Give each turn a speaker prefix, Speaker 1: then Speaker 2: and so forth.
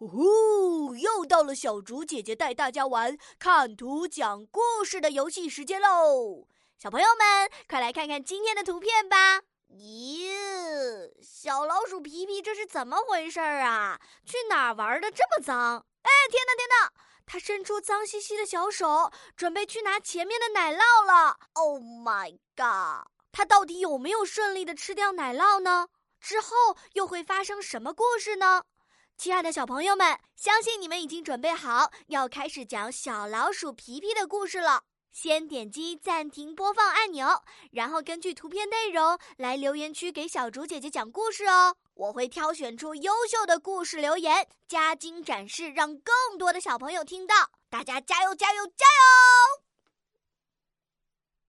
Speaker 1: 呼呼，又到了小竹姐姐带大家玩看图讲故事的游戏时间喽！小朋友们，快来看看今天的图片吧！咦，小老鼠皮皮这是怎么回事啊？去哪儿玩的这么脏？哎，天哪天哪！它伸出脏兮兮的小手，准备去拿前面的奶酪了。Oh my god！它到底有没有顺利的吃掉奶酪呢？之后又会发生什么故事呢？亲爱的小朋友们，相信你们已经准备好要开始讲小老鼠皮皮的故事了。先点击暂停播放按钮，然后根据图片内容来留言区给小竹姐姐讲故事哦。我会挑选出优秀的故事留言，加精展示，让更多的小朋友听到。大家加油，加油，加油！